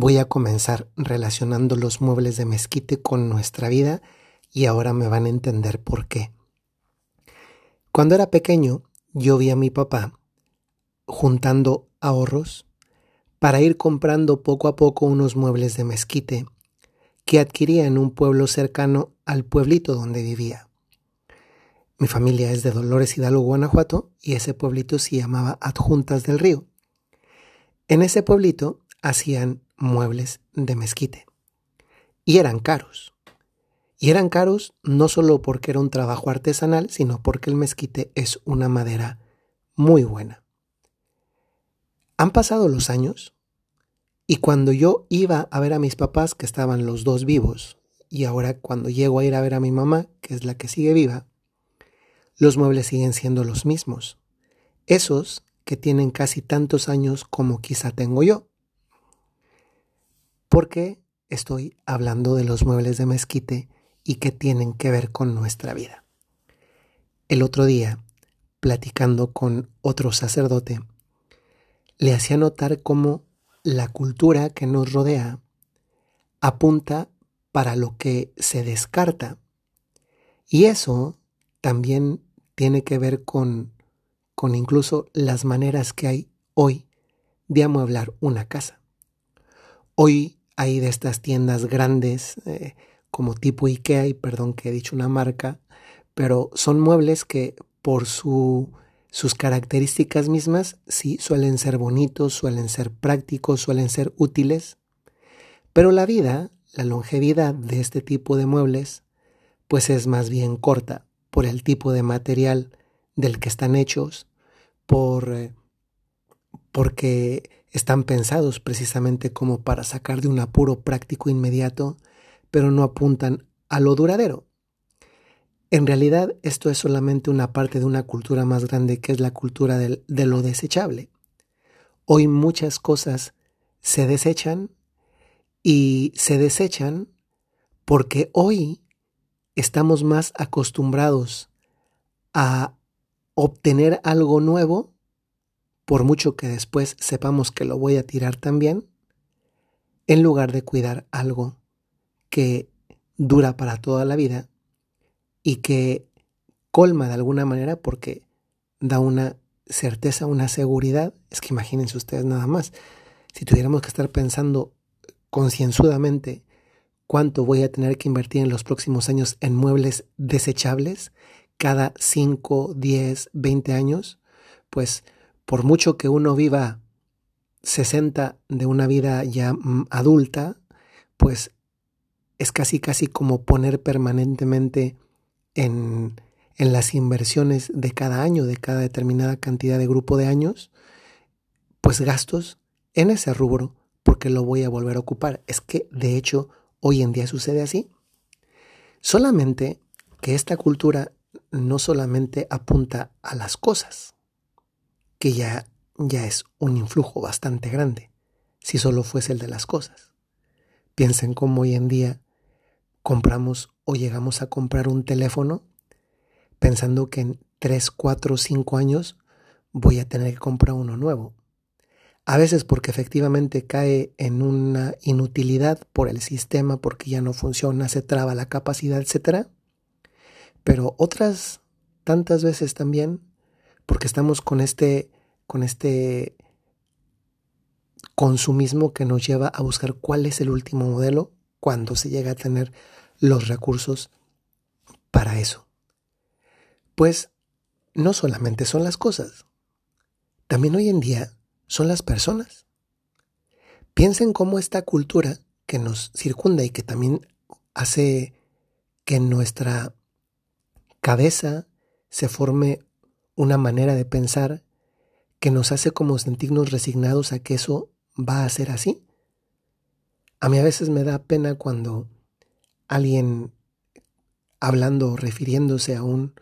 Voy a comenzar relacionando los muebles de mezquite con nuestra vida y ahora me van a entender por qué. Cuando era pequeño, yo vi a mi papá juntando ahorros para ir comprando poco a poco unos muebles de mezquite que adquiría en un pueblo cercano al pueblito donde vivía. Mi familia es de Dolores Hidalgo, Guanajuato, y ese pueblito se llamaba Adjuntas del Río. En ese pueblito hacían muebles de mezquite. Y eran caros. Y eran caros no solo porque era un trabajo artesanal, sino porque el mezquite es una madera muy buena. Han pasado los años y cuando yo iba a ver a mis papás, que estaban los dos vivos, y ahora cuando llego a ir a ver a mi mamá, que es la que sigue viva, los muebles siguen siendo los mismos. Esos que tienen casi tantos años como quizá tengo yo. Porque estoy hablando de los muebles de mezquite y que tienen que ver con nuestra vida. El otro día, platicando con otro sacerdote, le hacía notar cómo la cultura que nos rodea apunta para lo que se descarta. Y eso también tiene que ver con, con incluso las maneras que hay hoy de amueblar una casa. Hoy hay de estas tiendas grandes eh, como tipo IKEA, y perdón que he dicho una marca, pero son muebles que por su, sus características mismas sí suelen ser bonitos, suelen ser prácticos, suelen ser útiles, pero la vida, la longevidad de este tipo de muebles, pues es más bien corta por el tipo de material del que están hechos, por, eh, porque están pensados precisamente como para sacar de un apuro práctico inmediato pero no apuntan a lo duradero. En realidad esto es solamente una parte de una cultura más grande que es la cultura de lo desechable. Hoy muchas cosas se desechan y se desechan porque hoy estamos más acostumbrados a obtener algo nuevo, por mucho que después sepamos que lo voy a tirar también, en lugar de cuidar algo que dura para toda la vida y que colma de alguna manera porque da una certeza, una seguridad. Es que imagínense ustedes nada más, si tuviéramos que estar pensando concienzudamente cuánto voy a tener que invertir en los próximos años en muebles desechables cada 5, 10, 20 años, pues por mucho que uno viva 60 de una vida ya mm, adulta, pues es casi casi como poner permanentemente en, en las inversiones de cada año, de cada determinada cantidad de grupo de años, pues gastos en ese rubro porque lo voy a volver a ocupar. Es que de hecho hoy en día sucede así. Solamente que esta cultura no solamente apunta a las cosas, que ya, ya es un influjo bastante grande, si solo fuese el de las cosas. Piensen cómo hoy en día compramos o llegamos a comprar un teléfono pensando que en 3, 4, 5 años voy a tener que comprar uno nuevo. A veces porque efectivamente cae en una inutilidad por el sistema, porque ya no funciona, se traba la capacidad, etc. Pero otras tantas veces también porque estamos con este, con este consumismo que nos lleva a buscar cuál es el último modelo cuando se llega a tener los recursos para eso. Pues no solamente son las cosas, también hoy en día son las personas. Piensen cómo esta cultura que nos circunda y que también hace que nuestra cabeza se forme una manera de pensar que nos hace como sentirnos resignados a que eso va a ser así. A mí a veces me da pena cuando alguien hablando, refiriéndose a un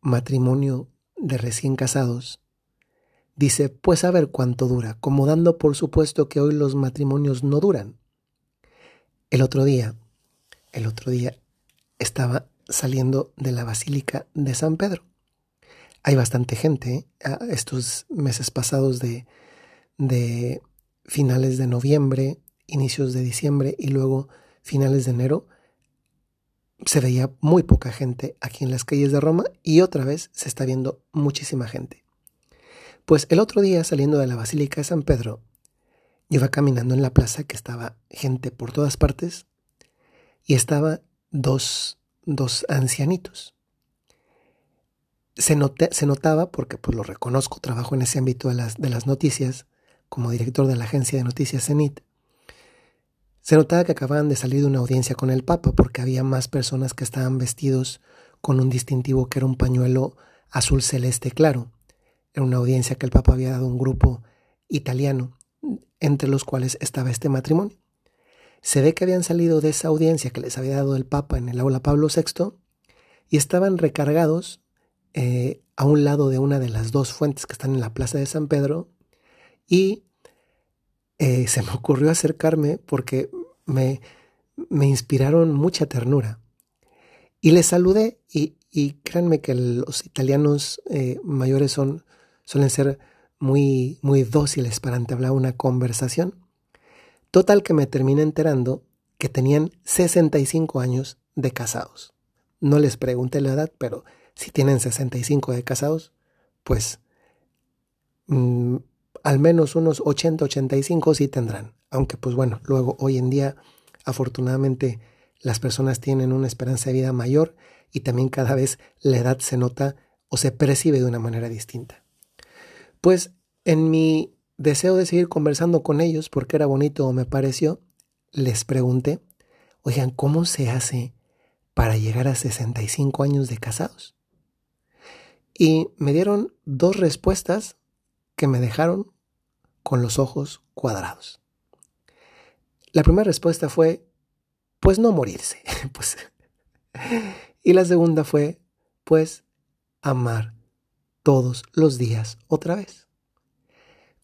matrimonio de recién casados, dice, pues a ver cuánto dura, como dando por supuesto que hoy los matrimonios no duran. El otro día, el otro día estaba saliendo de la Basílica de San Pedro. Hay bastante gente, ¿eh? estos meses pasados de, de finales de noviembre inicios de diciembre y luego finales de enero, se veía muy poca gente aquí en las calles de Roma y otra vez se está viendo muchísima gente. Pues el otro día saliendo de la Basílica de San Pedro, iba caminando en la plaza que estaba gente por todas partes y estaba dos, dos ancianitos. Se, notaba, porque pues lo reconozco, trabajo en ese ámbito de las, de las noticias como director de la agencia de noticias CENIT, se notaba que acababan de salir de una audiencia con el Papa porque había más personas que estaban vestidos con un distintivo que era un pañuelo azul celeste claro. Era una audiencia que el Papa había dado a un grupo italiano, entre los cuales estaba este matrimonio. Se ve que habían salido de esa audiencia que les había dado el Papa en el aula Pablo VI y estaban recargados eh, a un lado de una de las dos fuentes que están en la Plaza de San Pedro y eh, se me ocurrió acercarme porque me, me inspiraron mucha ternura. Y les saludé y, y créanme que los italianos eh, mayores son, suelen ser muy, muy dóciles para entablar una conversación. Total que me terminé enterando que tenían 65 años de casados. No les pregunté la edad, pero si tienen 65 de casados, pues mm, al menos unos 80, 85 sí tendrán. Aunque pues bueno, luego hoy en día afortunadamente las personas tienen una esperanza de vida mayor y también cada vez la edad se nota o se percibe de una manera distinta. Pues en mi deseo de seguir conversando con ellos, porque era bonito o me pareció, les pregunté, oigan, ¿cómo se hace para llegar a 65 años de casados? Y me dieron dos respuestas que me dejaron con los ojos cuadrados. La primera respuesta fue, pues no morirse. pues, y la segunda fue, pues amar todos los días otra vez.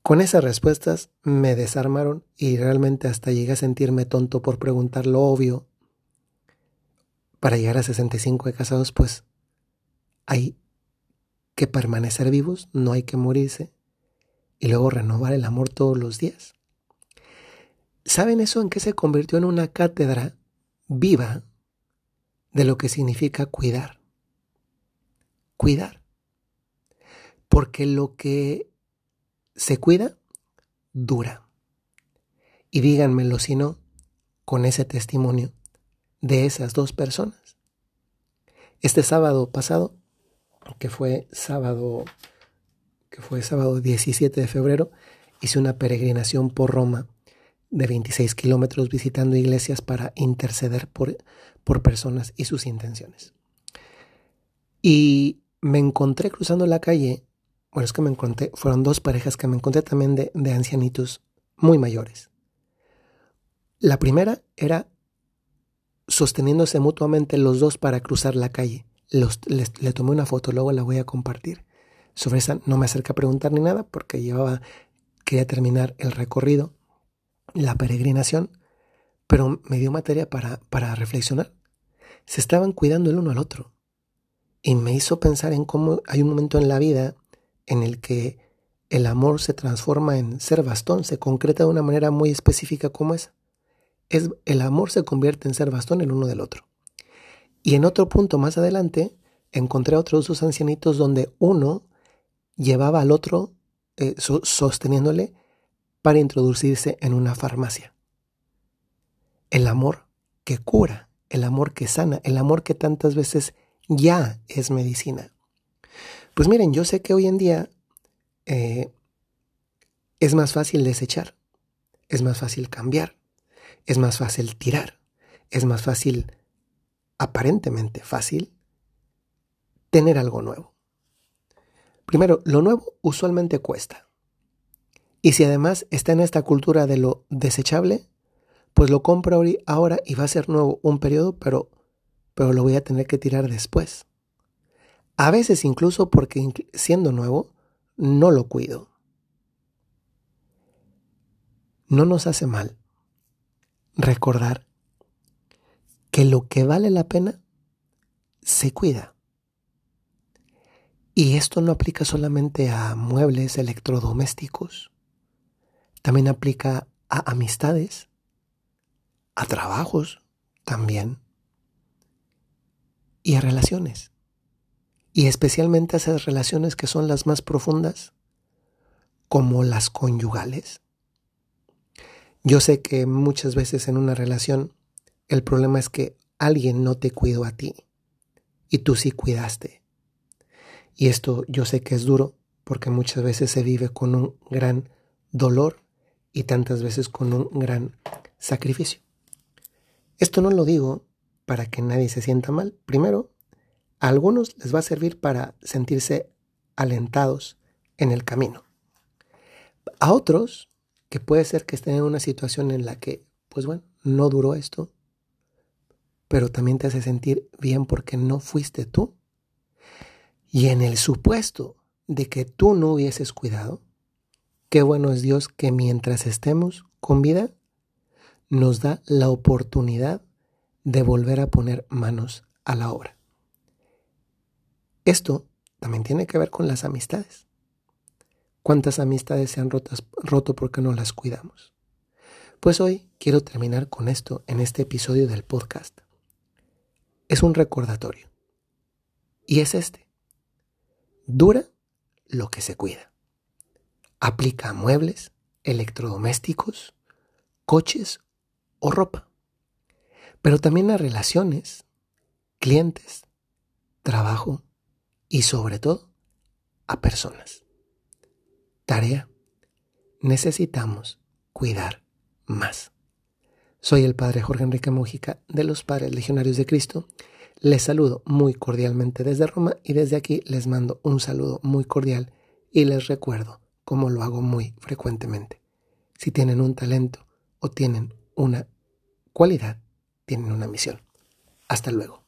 Con esas respuestas me desarmaron y realmente hasta llegué a sentirme tonto por preguntar lo obvio. Para llegar a 65 de casados, pues hay que permanecer vivos, no hay que morirse y luego renovar el amor todos los días. ¿Saben eso en qué se convirtió en una cátedra viva de lo que significa cuidar? Cuidar. Porque lo que se cuida dura. Y díganmelo si no, con ese testimonio de esas dos personas. Este sábado pasado, que fue sábado que fue sábado 17 de febrero, hice una peregrinación por Roma de 26 kilómetros visitando iglesias para interceder por, por personas y sus intenciones. Y me encontré cruzando la calle, bueno, es que me encontré, fueron dos parejas que me encontré también de, de ancianitos muy mayores. La primera era sosteniéndose mutuamente los dos para cruzar la calle. Le tomé una foto, luego la voy a compartir. Sobre esa no me acerca a preguntar ni nada porque llevaba, quería terminar el recorrido, la peregrinación, pero me dio materia para, para reflexionar. Se estaban cuidando el uno al otro. Y me hizo pensar en cómo hay un momento en la vida en el que el amor se transforma en ser bastón, se concreta de una manera muy específica como. Es, el amor se convierte en ser bastón el uno del otro. Y en otro punto más adelante encontré otros dos ancianitos donde uno llevaba al otro eh, sosteniéndole para introducirse en una farmacia. El amor que cura, el amor que sana, el amor que tantas veces ya es medicina. Pues miren, yo sé que hoy en día eh, es más fácil desechar, es más fácil cambiar, es más fácil tirar, es más fácil, aparentemente fácil, tener algo nuevo. Primero, lo nuevo usualmente cuesta. Y si además está en esta cultura de lo desechable, pues lo compro ahora y va a ser nuevo un periodo, pero, pero lo voy a tener que tirar después. A veces incluso porque siendo nuevo, no lo cuido. No nos hace mal recordar que lo que vale la pena se cuida. Y esto no aplica solamente a muebles electrodomésticos, también aplica a amistades, a trabajos también y a relaciones. Y especialmente a esas relaciones que son las más profundas, como las conyugales. Yo sé que muchas veces en una relación el problema es que alguien no te cuidó a ti y tú sí cuidaste. Y esto yo sé que es duro porque muchas veces se vive con un gran dolor y tantas veces con un gran sacrificio. Esto no lo digo para que nadie se sienta mal. Primero, a algunos les va a servir para sentirse alentados en el camino. A otros, que puede ser que estén en una situación en la que, pues bueno, no duró esto, pero también te hace sentir bien porque no fuiste tú. Y en el supuesto de que tú no hubieses cuidado, qué bueno es Dios que mientras estemos con vida, nos da la oportunidad de volver a poner manos a la obra. Esto también tiene que ver con las amistades. ¿Cuántas amistades se han roto porque no las cuidamos? Pues hoy quiero terminar con esto en este episodio del podcast. Es un recordatorio. Y es este. Dura lo que se cuida. Aplica a muebles, electrodomésticos, coches o ropa. Pero también a relaciones, clientes, trabajo y sobre todo a personas. Tarea. Necesitamos cuidar más. Soy el Padre Jorge Enrique Mújica de los Padres Legionarios de Cristo. Les saludo muy cordialmente desde Roma y desde aquí les mando un saludo muy cordial y les recuerdo, como lo hago muy frecuentemente, si tienen un talento o tienen una cualidad, tienen una misión. Hasta luego.